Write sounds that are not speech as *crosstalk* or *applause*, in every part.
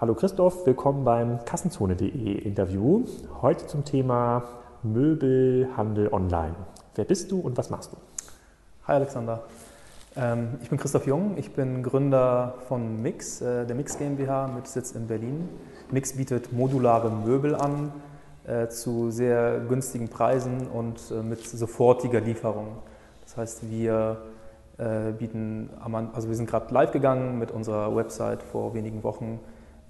Hallo Christoph, willkommen beim Kassenzone.de Interview. Heute zum Thema Möbelhandel online. Wer bist du und was machst du? Hi Alexander, ähm, ich bin Christoph Jung, ich bin Gründer von Mix, äh, der Mix GmbH mit Sitz in Berlin. Mix bietet modulare Möbel an äh, zu sehr günstigen Preisen und äh, mit sofortiger Lieferung. Das heißt, wir bieten, also wir sind gerade live gegangen mit unserer Website vor wenigen Wochen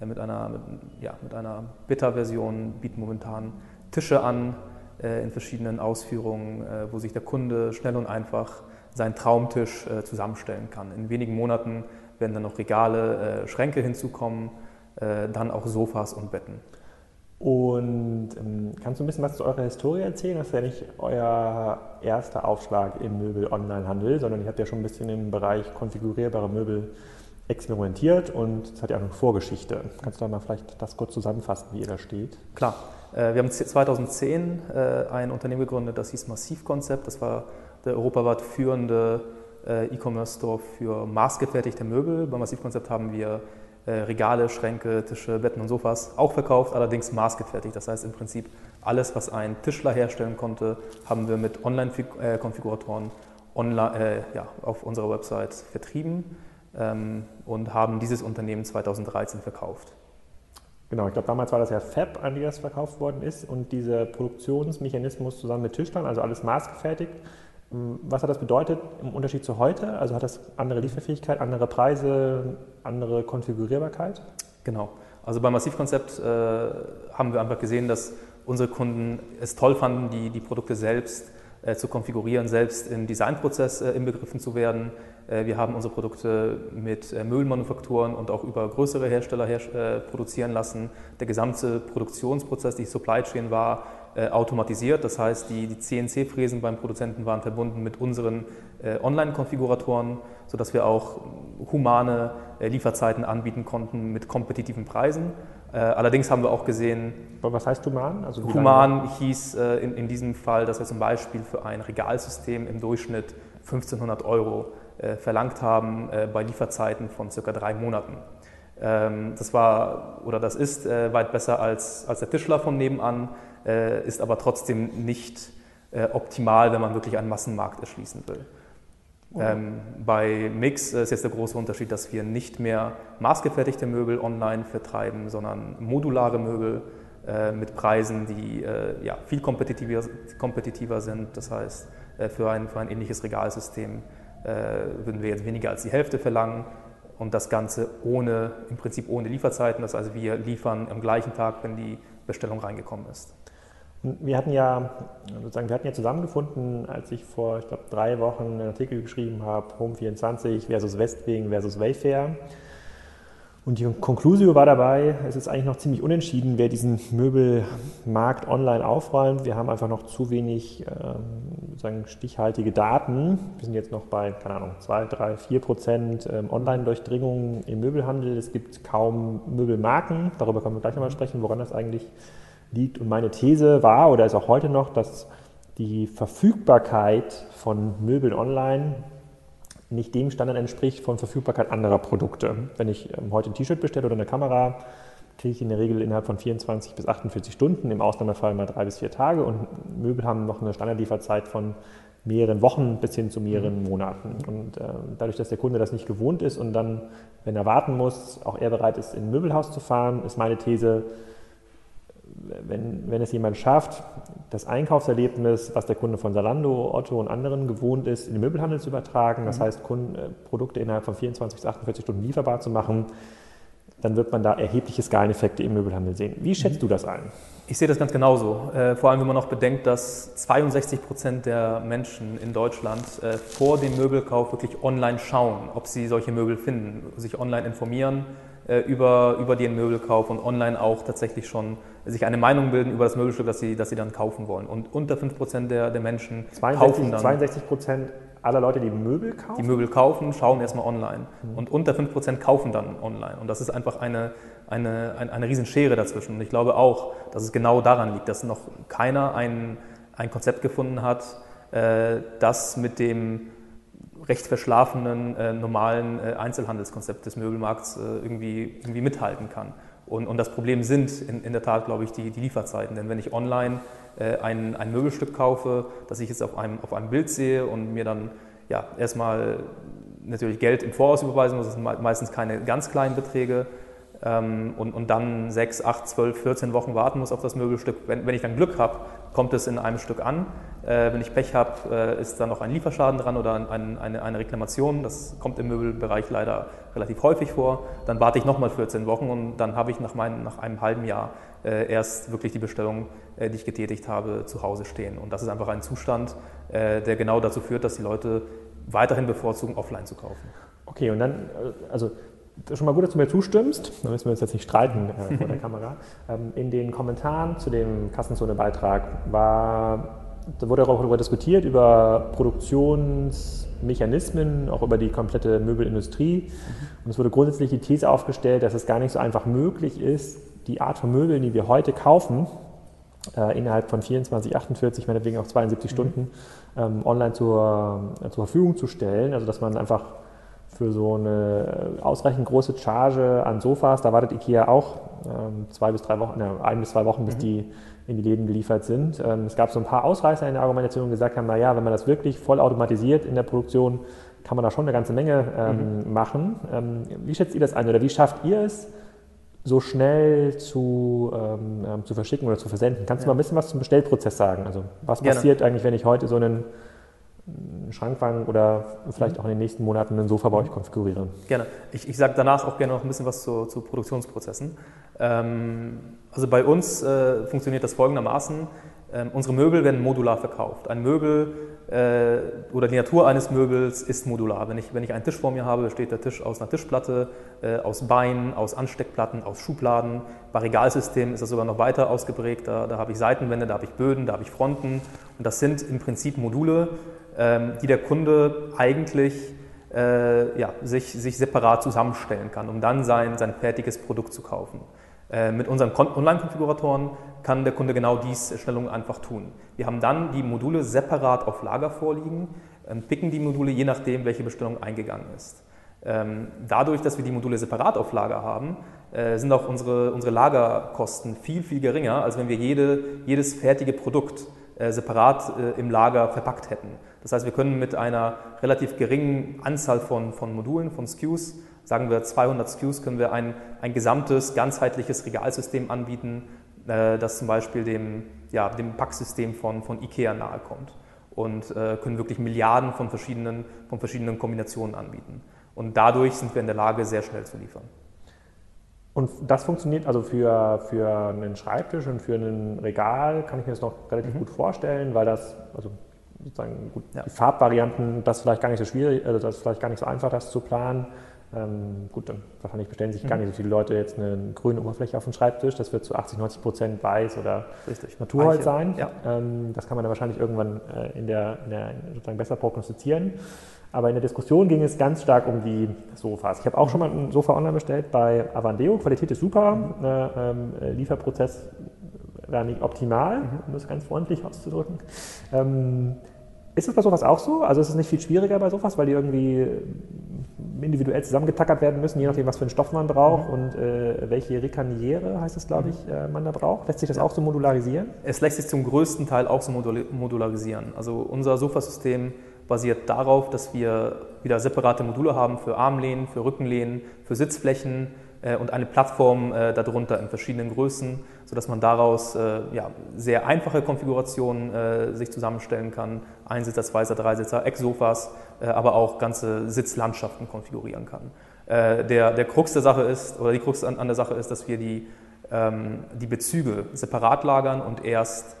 mit einer, mit, ja, mit einer Beta-Version, bieten momentan Tische an äh, in verschiedenen Ausführungen, äh, wo sich der Kunde schnell und einfach seinen Traumtisch äh, zusammenstellen kann. In wenigen Monaten werden dann noch Regale, äh, Schränke hinzukommen, äh, dann auch Sofas und Betten. Und ähm, kannst du ein bisschen was zu eurer Historie erzählen? Das ist ja nicht euer erster Aufschlag im Möbel-Online-Handel, sondern ihr habt ja schon ein bisschen im Bereich konfigurierbare Möbel experimentiert und es hat ja auch eine Vorgeschichte. Kannst du da mal vielleicht das kurz zusammenfassen, wie ihr da steht? Klar. Äh, wir haben 2010 äh, ein Unternehmen gegründet, das hieß Massivkonzept. Das war der europaweit führende äh, E-Commerce-Store für maßgefertigte Möbel. Bei Massivkonzept haben wir Regale, Schränke, Tische, Betten und Sofas auch verkauft, allerdings maßgefertigt. Das heißt im Prinzip alles, was ein Tischler herstellen konnte, haben wir mit Online-Konfiguratoren online, ja, auf unserer Website vertrieben und haben dieses Unternehmen 2013 verkauft. Genau, ich glaube, damals war das ja Fab, an die das verkauft worden ist und dieser Produktionsmechanismus zusammen mit Tischlern, also alles maßgefertigt. Ähm, was hat das bedeutet im Unterschied zu heute? Also hat das andere Lieferfähigkeit, andere Preise, andere Konfigurierbarkeit? Genau. Also beim Massivkonzept äh, haben wir einfach gesehen, dass unsere Kunden es toll fanden, die, die Produkte selbst zu konfigurieren, selbst im Designprozess äh, inbegriffen zu werden. Äh, wir haben unsere Produkte mit Müllmanufakturen und auch über größere Hersteller her produzieren lassen. Der gesamte Produktionsprozess, die Supply Chain war automatisiert. Das heißt, die, die CNC-Fräsen beim Produzenten waren verbunden mit unseren Online-Konfiguratoren, sodass wir auch humane Lieferzeiten anbieten konnten mit kompetitiven Preisen. Allerdings haben wir auch gesehen. Was heißt human? Also human hieß in, in diesem Fall, dass wir zum Beispiel für ein Regalsystem im Durchschnitt 1500 Euro äh, verlangt haben äh, bei Lieferzeiten von circa drei Monaten. Ähm, das war oder das ist äh, weit besser als, als der Tischler von nebenan, ist aber trotzdem nicht optimal, wenn man wirklich einen Massenmarkt erschließen will. Ähm, bei Mix ist jetzt der große Unterschied, dass wir nicht mehr maßgefertigte Möbel online vertreiben, sondern modulare Möbel äh, mit Preisen, die äh, ja, viel kompetitiver, kompetitiver sind. Das heißt, äh, für, ein, für ein ähnliches Regalsystem äh, würden wir jetzt weniger als die Hälfte verlangen und das Ganze ohne, im Prinzip ohne Lieferzeiten. Das heißt, wir liefern am gleichen Tag, wenn die Bestellung reingekommen ist. Wir hatten ja, sozusagen, wir hatten ja zusammengefunden, als ich vor, ich glaube, drei Wochen einen Artikel geschrieben habe, Home24 versus Westwing versus Wayfair. Und die Conclusio war dabei, es ist eigentlich noch ziemlich unentschieden, wer diesen Möbelmarkt online aufräumt. Wir haben einfach noch zu wenig ähm, sagen, stichhaltige Daten. Wir sind jetzt noch bei, keine Ahnung, 2, 3, 4 Prozent ähm, Online-Durchdringung im Möbelhandel. Es gibt kaum Möbelmarken. Darüber können wir gleich nochmal sprechen, woran das eigentlich liegt. Und meine These war oder ist auch heute noch, dass die Verfügbarkeit von Möbeln online nicht dem Standard entspricht von Verfügbarkeit anderer Produkte. Wenn ich ähm, heute ein T-Shirt bestelle oder eine Kamera, kriege ich in der Regel innerhalb von 24 bis 48 Stunden, im Ausnahmefall mal drei bis vier Tage und Möbel haben noch eine Standardlieferzeit von mehreren Wochen bis hin zu mehreren mhm. Monaten. Und äh, dadurch, dass der Kunde das nicht gewohnt ist und dann, wenn er warten muss, auch er bereit ist, in ein Möbelhaus zu fahren, ist meine These, wenn, wenn es jemand schafft, das Einkaufserlebnis, was der Kunde von Salando, Otto und anderen gewohnt ist, in den Möbelhandel zu übertragen, das mhm. heißt Kunden, äh, Produkte innerhalb von 24 bis 48 Stunden lieferbar zu machen, dann wird man da erhebliche Skaleneffekte im Möbelhandel sehen. Wie schätzt mhm. du das ein? Ich sehe das ganz genauso. Äh, vor allem, wenn man noch bedenkt, dass 62 Prozent der Menschen in Deutschland äh, vor dem Möbelkauf wirklich online schauen, ob sie solche Möbel finden, sich online informieren äh, über, über den Möbelkauf und online auch tatsächlich schon sich eine Meinung bilden über das Möbelstück, das sie, das sie dann kaufen wollen. Und unter 5% der, der Menschen 62, kaufen dann. 62% aller Leute, die Möbel kaufen? Die Möbel kaufen, schauen erstmal online. Mhm. Und unter 5% kaufen dann online. Und das ist einfach eine, eine, eine, eine Riesenschere dazwischen. Und ich glaube auch, dass es genau daran liegt, dass noch keiner ein, ein Konzept gefunden hat, äh, das mit dem recht verschlafenen, äh, normalen äh, Einzelhandelskonzept des Möbelmarkts äh, irgendwie, irgendwie mithalten kann. Und, und das Problem sind in, in der Tat, glaube ich, die, die Lieferzeiten. Denn wenn ich online äh, ein, ein Möbelstück kaufe, das ich jetzt auf einem, auf einem Bild sehe und mir dann ja, erstmal natürlich Geld im Voraus überweisen muss, das sind meistens keine ganz kleinen Beträge, und, und dann sechs, acht, zwölf, 14 Wochen warten muss auf das Möbelstück. Wenn, wenn ich dann Glück habe, kommt es in einem Stück an. Äh, wenn ich Pech habe, äh, ist da noch ein Lieferschaden dran oder ein, eine, eine Reklamation. Das kommt im Möbelbereich leider relativ häufig vor. Dann warte ich nochmal 14 Wochen und dann habe ich nach, mein, nach einem halben Jahr äh, erst wirklich die Bestellung, äh, die ich getätigt habe, zu Hause stehen. Und das ist einfach ein Zustand, äh, der genau dazu führt, dass die Leute weiterhin bevorzugen, offline zu kaufen. Okay, und dann, äh, also schon mal gut, dass du mir zustimmst. Da müssen wir uns jetzt nicht streiten äh, vor der *laughs* Kamera. Ähm, in den Kommentaren zu dem Kassenzone-Beitrag war, da wurde auch darüber diskutiert, über Produktionsmechanismen, auch über die komplette Möbelindustrie. Mhm. Und es wurde grundsätzlich die These aufgestellt, dass es gar nicht so einfach möglich ist, die Art von Möbeln, die wir heute kaufen, äh, innerhalb von 24, 48, meinetwegen auch 72 mhm. Stunden ähm, online zur, äh, zur Verfügung zu stellen. Also dass man einfach für so eine ausreichend große Charge an Sofas, da wartet IKEA auch ähm, zwei bis drei Wochen, ne, ein bis zwei Wochen, bis mhm. die in die Läden geliefert sind. Ähm, es gab so ein paar Ausreißer in der Argumentation, die gesagt haben, naja, wenn man das wirklich voll automatisiert in der Produktion, kann man da schon eine ganze Menge ähm, mhm. machen. Ähm, wie schätzt ihr das ein oder wie schafft ihr es, so schnell zu, ähm, ähm, zu verschicken oder zu versenden? Kannst ja. du mal ein bisschen was zum Bestellprozess sagen? Also was Gerne. passiert eigentlich, wenn ich heute so einen Schrankwagen oder vielleicht mhm. auch in den nächsten Monaten ein Sofa bei euch konfiguriere. Gerne. Ich, ich sage danach auch gerne noch ein bisschen was zu, zu Produktionsprozessen. Ähm, also bei uns äh, funktioniert das folgendermaßen. Ähm, unsere Möbel werden modular verkauft. Ein Möbel äh, oder die Natur eines Möbels ist modular. Wenn ich, wenn ich einen Tisch vor mir habe, besteht der Tisch aus einer Tischplatte, äh, aus Beinen, aus Ansteckplatten, aus Schubladen. Bei Regalsystemen ist das sogar noch weiter ausgeprägt. Da, da habe ich Seitenwände, da habe ich Böden, da habe ich Fronten. Und das sind im Prinzip Module, die der Kunde eigentlich äh, ja, sich, sich separat zusammenstellen kann, um dann sein, sein fertiges Produkt zu kaufen. Äh, mit unseren Online-Konfiguratoren kann der Kunde genau dies schnell und einfach tun. Wir haben dann die Module separat auf Lager vorliegen, ähm, picken die Module je nachdem, welche Bestellung eingegangen ist. Ähm, dadurch, dass wir die Module separat auf Lager haben, äh, sind auch unsere, unsere Lagerkosten viel, viel geringer, als wenn wir jede, jedes fertige Produkt äh, separat im Lager verpackt hätten. Das heißt, wir können mit einer relativ geringen Anzahl von, von Modulen, von SKUs, sagen wir 200 SKUs, können wir ein, ein gesamtes, ganzheitliches Regalsystem anbieten, äh, das zum Beispiel dem, ja, dem Packsystem von, von IKEA nahekommt und äh, können wirklich Milliarden von verschiedenen, von verschiedenen Kombinationen anbieten. Und dadurch sind wir in der Lage, sehr schnell zu liefern. Und das funktioniert also für, für einen Schreibtisch und für ein Regal, kann ich mir das noch relativ mhm. gut vorstellen, weil das, also sozusagen gut, ja. die Farbvarianten, das vielleicht gar nicht so schwierig, also das ist vielleicht gar nicht so einfach, das zu planen. Ähm, gut, dann wahrscheinlich bestellen sich mhm. gar nicht so viele Leute jetzt eine grüne Oberfläche auf den Schreibtisch. Das wird zu 80, 90 Prozent weiß oder Richtig. Naturholz sein. Ja. Ähm, das kann man dann wahrscheinlich irgendwann äh, in, der, in der sozusagen besser prognostizieren. Aber in der Diskussion ging es ganz stark um die Sofas. Ich habe auch schon mal ein Sofa online bestellt bei Avandeo. Qualität ist super. Mhm. Äh, ähm, Lieferprozess war nicht optimal, mhm. um das ganz freundlich auszudrücken. Ähm, ist es bei sowas auch so? Also ist es nicht viel schwieriger bei sowas, weil die irgendwie individuell zusammengetackert werden müssen, je nachdem, was für einen Stoff man braucht mhm. und äh, welche Rekaniere, heißt es, glaube ich, äh, man da braucht. Lässt sich das auch so modularisieren? Es lässt sich zum größten Teil auch so modularisieren. Also unser Sofasystem basiert darauf, dass wir wieder separate Module haben für Armlehnen, für Rückenlehnen, für Sitzflächen, und eine Plattform äh, darunter in verschiedenen Größen, sodass man daraus äh, ja, sehr einfache Konfigurationen sich zusammenstellen kann. Einsitzer, Zweisitzer, Dreisitzer, Ecksofas, aber auch ganze Sitzlandschaften konfigurieren kann. Der, der Krux der Sache ist, oder die Krux an, an der Sache ist, dass wir die, ähm, die Bezüge separat lagern und erst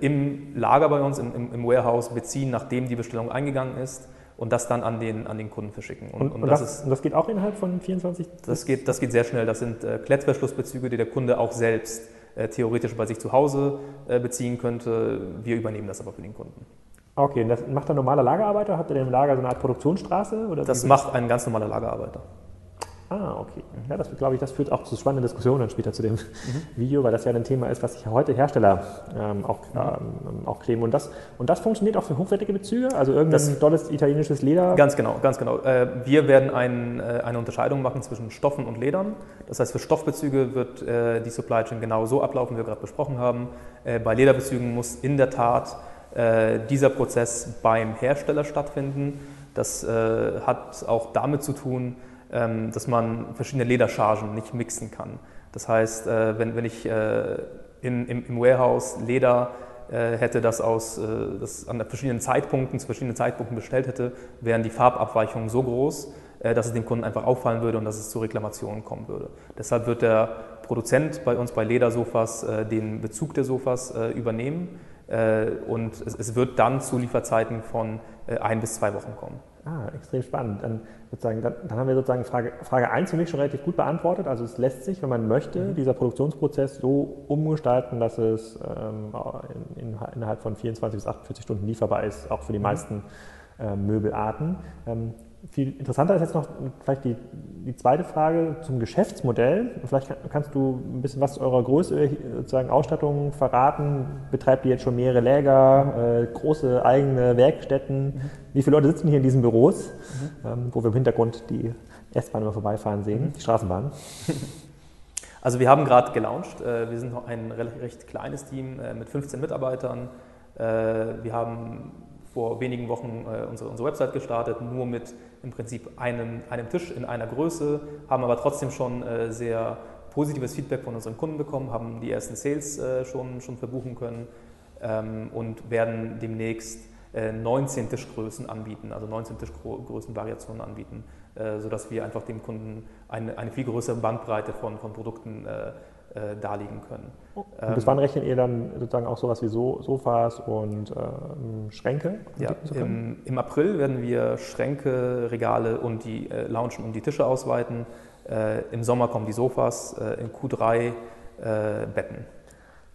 im Lager bei uns, im, im Warehouse beziehen, nachdem die Bestellung eingegangen ist und das dann an den, an den Kunden verschicken. Und, und, und das, das, ist, das, geht auch innerhalb von 24? Das geht, das geht sehr schnell. Das sind äh, Klettverschlussbezüge, die der Kunde auch selbst äh, theoretisch bei sich zu Hause äh, beziehen könnte. Wir übernehmen das aber für den Kunden. Okay, und das macht ein normaler Lagerarbeiter? Habt ihr im Lager so eine Art Produktionsstraße? Oder das macht ein ganz normaler Lagerarbeiter. Ah, okay. Ja, das glaube ich, das führt auch zu spannenden Diskussionen dann später zu dem mhm. Video, weil das ja ein Thema ist, was sich heute Hersteller ähm, auch, mhm. ähm, auch kleben. Und das, und das funktioniert auch für hochwertige Bezüge? Also irgendein das, tolles italienisches Leder? Ganz genau, ganz genau. Äh, wir werden ein, äh, eine Unterscheidung machen zwischen Stoffen und Ledern. Das heißt, für Stoffbezüge wird äh, die Supply Chain genau so ablaufen, wie wir gerade besprochen haben. Bei Lederbezügen muss in der Tat dieser Prozess beim Hersteller stattfinden. Das hat auch damit zu tun, dass man verschiedene Lederchargen nicht mixen kann. Das heißt, äh, wenn, wenn ich äh, in, im, im Warehouse Leder äh, hätte, das, aus, das an verschiedenen Zeitpunkten, zu verschiedenen Zeitpunkten bestellt hätte, wären die Farbabweichungen so groß, dass es dem Kunden einfach auffallen würde und dass es zu Reklamationen kommen würde. Deshalb wird der Produzent bei uns bei Ledersofas den Bezug der Sofas übernehmen und es wird dann zu Lieferzeiten von ein bis zwei Wochen kommen. Ah, extrem spannend. Dann, sozusagen, dann, dann, haben wir sozusagen Frage, Frage 1 für mich schon relativ gut beantwortet. Also es lässt sich, wenn man möchte, mhm. dieser Produktionsprozess so umgestalten, dass es ähm, in, in, innerhalb von 24 bis 48 Stunden lieferbar ist, auch für die mhm. meisten äh, Möbelarten. Ähm, viel interessanter ist jetzt noch vielleicht die, die zweite Frage zum Geschäftsmodell. Vielleicht kannst du ein bisschen was zu eurer Größe, sozusagen Ausstattung verraten. Betreibt ihr jetzt schon mehrere Läger, äh, große eigene Werkstätten? Mhm. Wie viele Leute sitzen hier in diesen Büros, mhm. ähm, wo wir im Hintergrund die S-Bahn immer vorbeifahren sehen, mhm. die Straßenbahn? *laughs* Also wir haben gerade gelauncht. Äh, wir sind noch ein recht kleines Team äh, mit 15 Mitarbeitern. Äh, wir haben vor wenigen Wochen unsere Website gestartet, nur mit im Prinzip einem, einem Tisch in einer Größe, haben aber trotzdem schon äh, sehr positives Feedback von unseren Kunden bekommen, haben die ersten Sales äh, schon, schon verbuchen können ähm, und werden demnächst äh, 19 Tischgrößen anbieten, also 19 Tischgrößenvariationen anbieten, äh, sodass wir einfach dem Kunden eine, eine viel größere Bandbreite von, von Produkten äh, darlegen können. Und bis wann rechnet ihr dann sozusagen auch sowas wie so Sofas und ähm, Schränke? Ja, im, im, April werden wir Schränke, Regale und die äh, Loungen und die Tische ausweiten. Äh, Im Sommer kommen die Sofas, äh, in Q3 äh, Betten.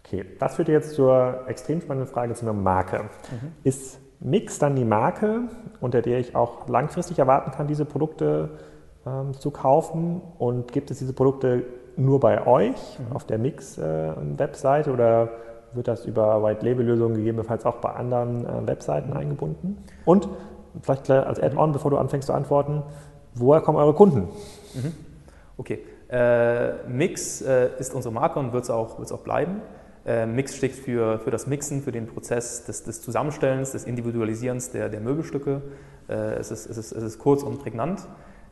Okay, das führt jetzt zur extrem spannenden Frage zu einer Marke. Mhm. Ist Mix dann die Marke, unter der ich auch langfristig erwarten kann, diese Produkte ähm, zu kaufen? Und gibt es diese Produkte nur bei euch mhm. auf der Mix-Webseite äh, oder wird das über White-Label-Lösungen gegebenenfalls auch bei anderen äh, Webseiten eingebunden? Und vielleicht als Add-on, bevor du anfängst zu antworten, woher kommen eure Kunden? Mhm. Okay, äh, Mix äh, ist unsere Marke und wird es auch, auch bleiben. Äh, Mix steht für, für das Mixen, für den Prozess des, des Zusammenstellens, des Individualisierens der, der Möbelstücke. Äh, es, ist, es, ist, es ist kurz und prägnant.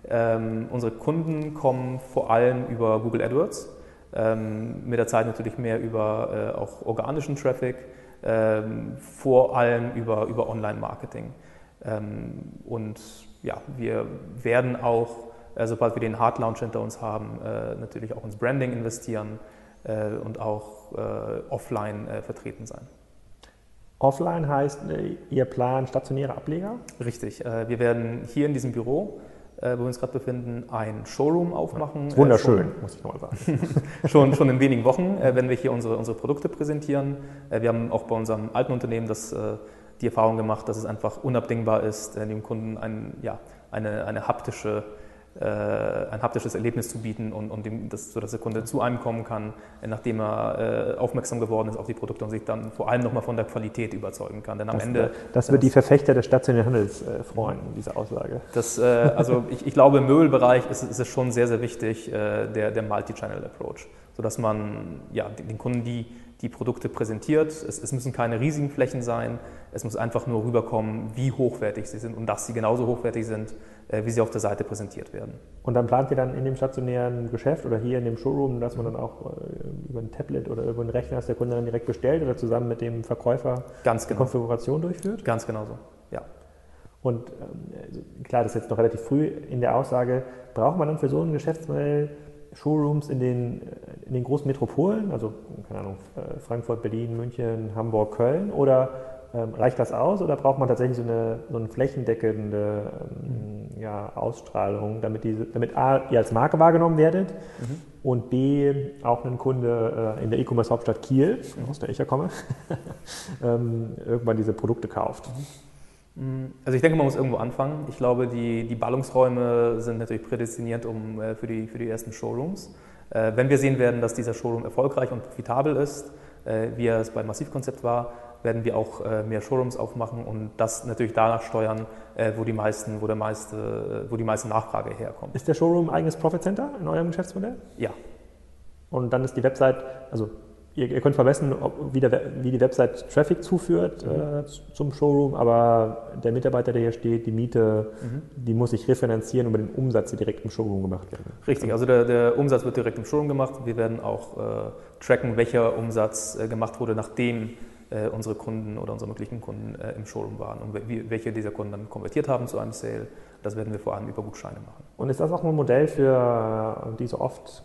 Ähm, unsere Kunden kommen vor allem über Google AdWords, ähm, mit der Zeit natürlich mehr über äh, auch organischen Traffic, ähm, vor allem über, über Online-Marketing. Ähm, und ja, wir werden auch, äh, sobald wir den Hard Launch hinter uns haben, äh, natürlich auch ins Branding investieren äh, und auch äh, offline äh, vertreten sein. Offline heißt, ihr plant stationäre Ableger? Richtig. Wir werden hier in diesem Büro wo wir uns gerade befinden, ein Showroom aufmachen. Ja, wunderschön, äh, schon, muss ich nochmal sagen. *laughs* schon, schon in wenigen Wochen, äh, wenn wir hier unsere, unsere Produkte präsentieren. Äh, wir haben auch bei unserem alten Unternehmen das, äh, die Erfahrung gemacht, dass es einfach unabdingbar ist, äh, dem Kunden ein, ja, eine, eine haptische äh, ein haptisches Erlebnis zu bieten und, und dem, das, sodass der Kunde zu einem kommen kann, äh, nachdem er äh, aufmerksam geworden ist auf die Produkte und sich dann vor allem nochmal von der Qualität überzeugen kann. Denn am das, Ende. Das wird die Verfechter des stationären Handels freuen, diese Aussage. Das, also ich, ich, glaube, im Möbelbereich ist, ist, es schon sehr, sehr wichtig, der, der Multi-Channel-Approach, sodass man ja, den Kunden die die Produkte präsentiert. Es, es, müssen keine riesigen Flächen sein. Es muss einfach nur rüberkommen, wie hochwertig sie sind und dass sie genauso hochwertig sind, äh, wie sie auf der Seite präsentiert werden. Und dann plant ihr dann in dem stationären Geschäft oder hier in dem Showroom, dass man dann auch äh, über ein Tablet oder über einen Rechner, dass der Kunde dann direkt bestellt oder zusammen mit dem Verkäufer Ganz genau. die Konfiguration durchführt? Ganz genau so, ja. Und ähm, klar, das ist jetzt noch relativ früh in der Aussage, braucht man dann für so ein Geschäftsmodell Showrooms in den, in den großen Metropolen, also keine Ahnung, äh, Frankfurt, Berlin, München, Hamburg, Köln, oder reicht das aus oder braucht man tatsächlich so eine, so eine flächendeckende ähm, ja, Ausstrahlung, damit, diese, damit A, ihr als Marke wahrgenommen werdet mhm. und B, auch ein Kunde äh, in der E-Commerce-Hauptstadt Kiel, mhm. aus der ich ja komme, *laughs* ähm, irgendwann diese Produkte kauft? Mhm. Mm, also ich denke, man muss irgendwo anfangen. Ich glaube, die, die Ballungsräume sind natürlich prädestiniert um, äh, für, die, für die ersten Showrooms. Äh, wenn wir sehen werden, dass dieser Showroom erfolgreich und profitabel ist, äh, wie er es beim Massivkonzept war, werden wir auch mehr Showrooms aufmachen und das natürlich danach steuern, wo die, meisten, wo, der meiste, wo die meiste Nachfrage herkommt. Ist der Showroom ein eigenes Profit Center in eurem Geschäftsmodell? Ja. Und dann ist die Website, also Ihr, ihr, könnt vermessen, wie, der, wie, die Website Traffic zuführt mhm. äh, zum Showroom, aber der Mitarbeiter, der hier steht, die Miete, mhm. die muss sich refinanzieren über den Umsatz, der direkt im Showroom gemacht wird. Richtig, also der, der Umsatz wird direkt im Showroom gemacht. Wir werden auch äh, tracken, welcher Umsatz äh, gemacht wurde, nachdem äh, unsere Kunden oder unsere möglichen Kunden äh, im Showroom waren und wie, welche dieser Kunden dann konvertiert haben zu einem Sale. Das werden wir vor allem über Gutscheine machen. Und ist das auch ein Modell für äh, diese oft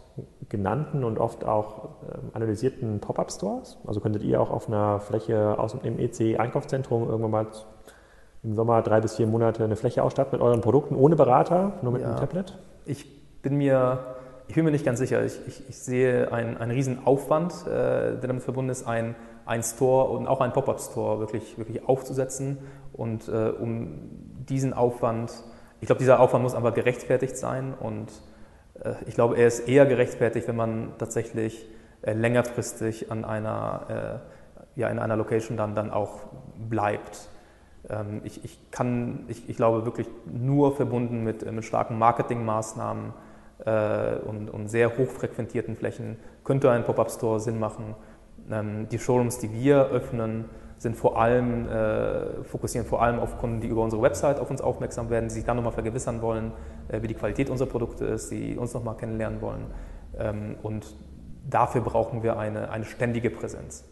genannten und oft auch ähm, analysierten Pop-up-Stores? Also könntet ihr auch auf einer Fläche aus dem EC-Einkaufszentrum irgendwann mal im Sommer drei bis vier Monate eine Fläche ausstatten mit euren Produkten ohne Berater, nur mit ja, einem Tablet? Ich bin mir, ich bin mir nicht ganz sicher. Ich, ich, ich sehe einen, einen riesen Aufwand, äh, der damit verbunden ist, ein, ein Store und auch ein Pop-up-Store wirklich, wirklich aufzusetzen. Und äh, um diesen Aufwand, ich glaube, dieser Aufwand muss aber gerechtfertigt sein und äh, ich glaube, er ist eher gerechtfertigt, wenn man tatsächlich äh, längerfristig an einer, äh, ja, in einer Location dann, dann auch bleibt. Ähm, ich, ich, kann, ich, ich glaube wirklich nur verbunden mit, mit starken Marketingmaßnahmen und, und sehr hochfrequentierten Flächen könnte ein Pop-up-Store Sinn machen. Ähm, die Showrooms, die wir öffnen, sind vor allem, äh, fokussieren vor allem auf Kunden, die über unsere Website auf uns aufmerksam werden, die sich dann nochmal vergewissern wollen, äh, wie die Qualität unserer Produkte ist, die uns nochmal kennenlernen wollen. Ähm, und dafür brauchen wir eine, eine ständige Präsenz.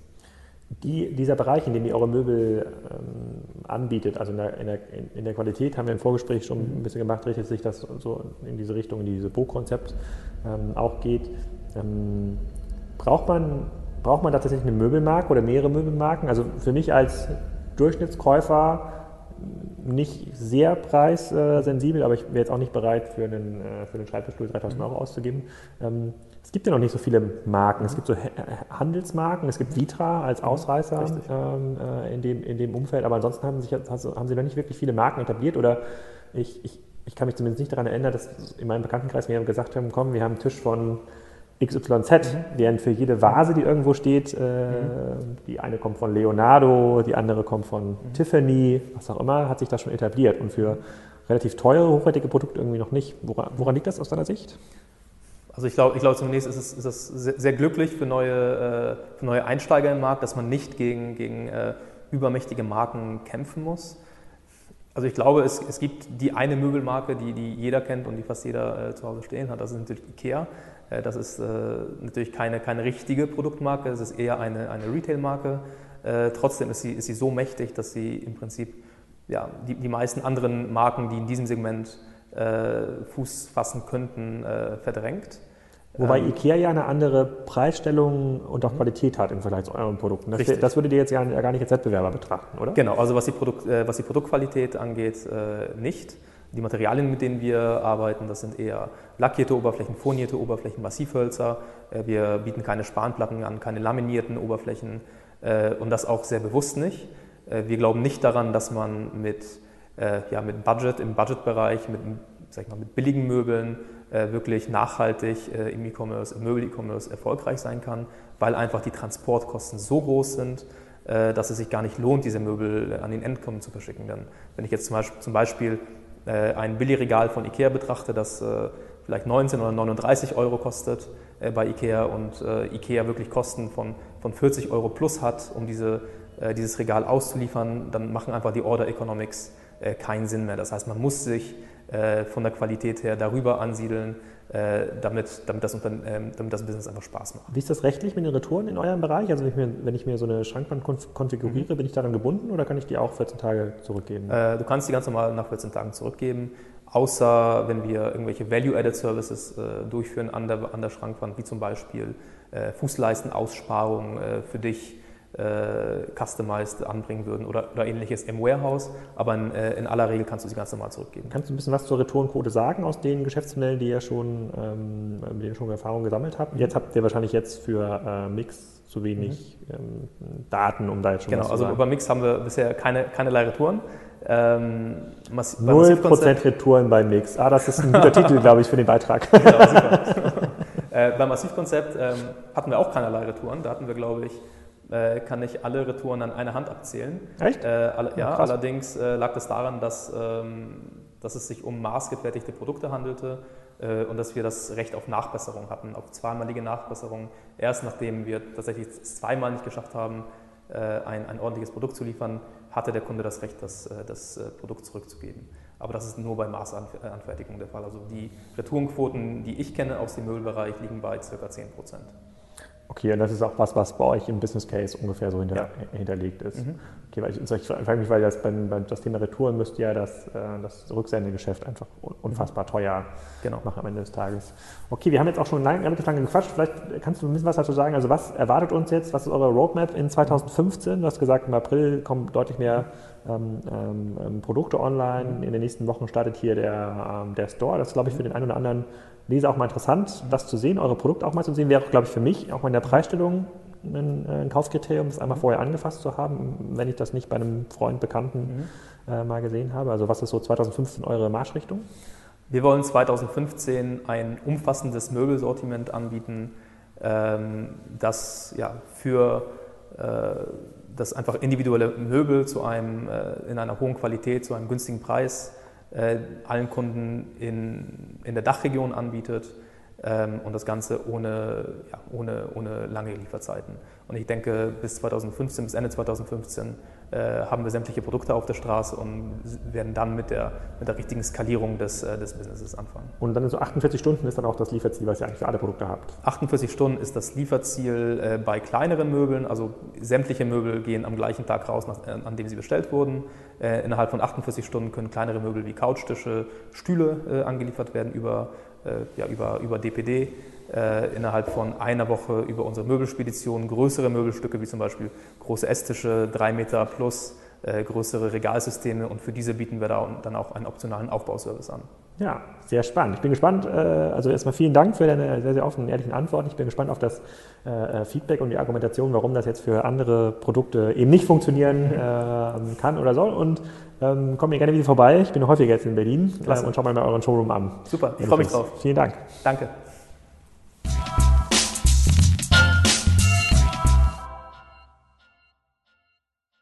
Die, dieser Bereich, in dem ihr eure Möbel ähm, anbietet, also in der, in, der, in der, Qualität, haben wir im Vorgespräch schon ein bisschen gemacht, richtet sich das so in diese Richtung, in diese Bo-Konzept ähm, auch geht. Ähm, braucht man braucht man da tatsächlich eine Möbelmarke oder mehrere Möbelmarken? Also für mich als Durchschnittskäufer nicht sehr preissensibel, aber ich wäre jetzt auch nicht bereit, für einen, äh, für einen Schreibtischstuhl 3000 Euro auszugeben. Ähm, es gibt ja noch nicht so viele Marken. Es gibt so Handelsmarken, es gibt Vitra als Ausreißer ähm, äh, in, dem, in dem Umfeld, aber ansonsten haben, sich, haben sie noch nicht wirklich viele Marken etabliert oder ich, ich, ich kann mich zumindest nicht daran erinnern, dass in meinem Bekanntenkreis mir gesagt haben, komm, wir haben einen Tisch von XYZ, mhm. während für jede Vase, die irgendwo steht, äh, mhm. die eine kommt von Leonardo, die andere kommt von mhm. Tiffany, was auch immer, hat sich das schon etabliert und für relativ teure, hochwertige Produkte irgendwie noch nicht. Woran, woran liegt das aus deiner Sicht? Also ich glaube, ich glaube zunächst ist es, ist es sehr, sehr, glücklich für neue, äh, für neue Einsteiger im Markt, dass man nicht gegen, gegen äh, übermächtige Marken kämpfen muss. Also ich glaube, es, es gibt die eine Möbelmarke, die, die jeder kennt und die fast jeder äh, zu Hause stehen hat, das ist natürlich IKEA. Äh, das ist äh, natürlich keine, keine richtige Produktmarke, es ist eher eine, eine Retail-Marke. Äh, trotzdem ist sie, ist sie so mächtig, dass sie im Prinzip ja, die, die meisten anderen Marken, die in diesem Segment Fuß fassen könnten, verdrängt. Wobei ähm, IKEA ja eine andere Preisstellung und auch mhm. Qualität hat im Vergleich zu euren Produkten. Das, das würdet ihr jetzt ja gar nicht als Wettbewerber betrachten, oder? Genau, also was die, Produkt, was die Produktqualität angeht, nicht. Die Materialien, mit denen wir arbeiten, das sind eher lackierte Oberflächen, furnierte Oberflächen, Massivhölzer. Äh, wir bieten keine Spanplatten an, keine laminierten Oberflächen äh, und das auch sehr bewusst nicht. Äh, wir glauben nicht daran, dass man mit, ja, mit Budget, im Budgetbereich, mit, sag ich mal, mit billigen Möbeln wirklich nachhaltig im E-Commerce, im Möbel-E-Commerce erfolgreich sein kann, weil einfach die Transportkosten so groß sind, dass es sich gar nicht lohnt, diese Möbel an den Endkunden zu verschicken. Denn wenn ich jetzt zum Beispiel äh, ein Billigregal von Ikea betrachte, das äh, vielleicht 19 oder 39 Euro kostet äh, bei Ikea und Ikea wirklich Kosten von, von 40 Euro plus hat, um diese, dieses Regal auszuliefern, dann machen einfach die Order Economics keinen Sinn mehr. Das heißt, man muss sich von der Qualität her darüber ansiedeln, damit, damit, das, ähm, damit das Business einfach Spaß macht. Wie ist das rechtlich mit den Retouren in eurem Bereich? Also wenn ich mir, wenn ich mir so eine Schrankwand konfiguriere, mhm. bin ich daran gebunden oder kann ich die auch 14 Tage zurückgeben? du kannst die ganz normal nach 14 Tagen zurückgeben außer wenn wir irgendwelche Value-Added-Services äh, durchführen an der, an der Schrankwand, wie zum Beispiel äh, Fußleistenaussparung äh, für dich äh, customized anbringen würden oder, oder ähnliches im Warehouse, aber in, äh, in, aller Regel kannst du sie ganz normal zurückgeben. Kannst du ein bisschen was zur Retourenquote sagen aus den Geschäftsmodellen, die ihr schon, ähm, mit denen ihr schon Erfahrung gesammelt habt? Jetzt habt ihr wahrscheinlich jetzt für äh, Mix zu wenig mhm. ähm, Daten, um da jetzt schon genau, was zu also sagen. Genau, also über Mix haben wir bisher keine, keinerlei Retouren. Ähm, Massiv, 0% Retouren bei Mix. Ah, das ist ein guter *laughs* Titel, glaube ich, für den Beitrag. *laughs* Ja, super. *laughs* äh, beim Massivkonzept ähm, hatten wir auch keinerlei Retouren. Da hatten wir, glaube ich, äh, kann ich alle Retouren an einer Hand abzählen. Echt? Äh, alle, ja, Krass. allerdings äh, lag das daran, dass, ähm, dass es sich um maßgefertigte Produkte handelte äh, und dass wir das Recht auf Nachbesserung hatten, auf zweimalige Nachbesserung. Erst nachdem wir tatsächlich zweimal nicht geschafft haben, äh, ein, ein ordentliches Produkt zu liefern, hatte der Kunde das Recht, das, äh, das Produkt zurückzugeben. Aber das ist nur bei Maßanfertigung der Fall. Also die Retourenquoten, die ich kenne aus dem Möbelbereich, liegen bei ca. 10 Prozent. Okay, und das ist auch was, was bei euch im Business Case ungefähr so hinter, ja. hinterlegt ist. Mhm. Okay, weil ich, ich frage mich, weil das, beim, beim, das Thema Retouren müsste ja das, äh, das Rücksendegeschäft einfach unfassbar mhm. teuer genau. machen am Ende des Tages. Okay, wir haben jetzt auch schon lange, relativ lange gequatscht. Vielleicht kannst du ein bisschen was dazu sagen. Also was erwartet uns jetzt? Was ist eure Roadmap in 2015? Du hast gesagt, im April kommen deutlich mehr ähm, ähm, Produkte online. In den nächsten Wochen startet hier der, ähm, der Store. Das ist, glaube ich, für den einen oder anderen Leser auch mal interessant, das zu sehen, eure Produkte auch mal zu sehen. Wäre, glaube ich, für mich auch mal in der Preisstellung ein, äh, ein Kaufkriterium, das einmal vorher angefasst zu haben, wenn ich das nicht bei einem Freund, Bekannten mhm. äh, mal gesehen habe. Also was ist so 2015 eure Marschrichtung? Wir wollen 2015 ein umfassendes Möbelsortiment anbieten, ähm, das ja, für äh, das einfach individuelle Möbel zu einem, äh, in einer hohen Qualität, zu einem günstigen Preis äh, allen Kunden in, in der Dachregion anbietet ähm, und das Ganze ohne, ja, ohne, ohne lange Lieferzeiten. Und ich denke, bis 2015, bis Ende 2015 äh, haben wir sämtliche Produkte auf der Straße und werden dann mit der, mit der richtigen Skalierung des, äh, des Businesses anfangen. Und dann so 48 Stunden ist dann auch das Lieferziel, was ihr eigentlich für alle Produkte habt? 48 Stunden ist das Lieferziel äh, bei kleineren Möbeln, also sämtliche Möbel gehen am gleichen Tag raus, nach, äh, an dem sie bestellt wurden. Äh, innerhalb von 48 Stunden können kleinere Möbel wie Couchtische, Stühle äh, angeliefert werden über, ja, über, über DPD äh, innerhalb von einer Woche über unsere Möbelspedition größere Möbelstücke wie zum Beispiel große Esstische, drei Meter plus, äh, größere Regalsysteme und für diese bieten wir da dann auch einen optionalen Aufbauservice an. Ja, sehr spannend. Ich bin gespannt. Äh, also erstmal vielen Dank für deine sehr, sehr offenen und ehrlichen Antworten. Ich bin gespannt auf das äh, Feedback und die Argumentation, warum das jetzt für andere Produkte eben nicht funktionieren *laughs* äh, kann oder soll. Und ähm, komm mir gerne wieder vorbei. Ich bin häufiger jetzt in Berlin und schau mal bei euren Showroom an. Super, ich freue mich drauf. Vielen Dank. Danke.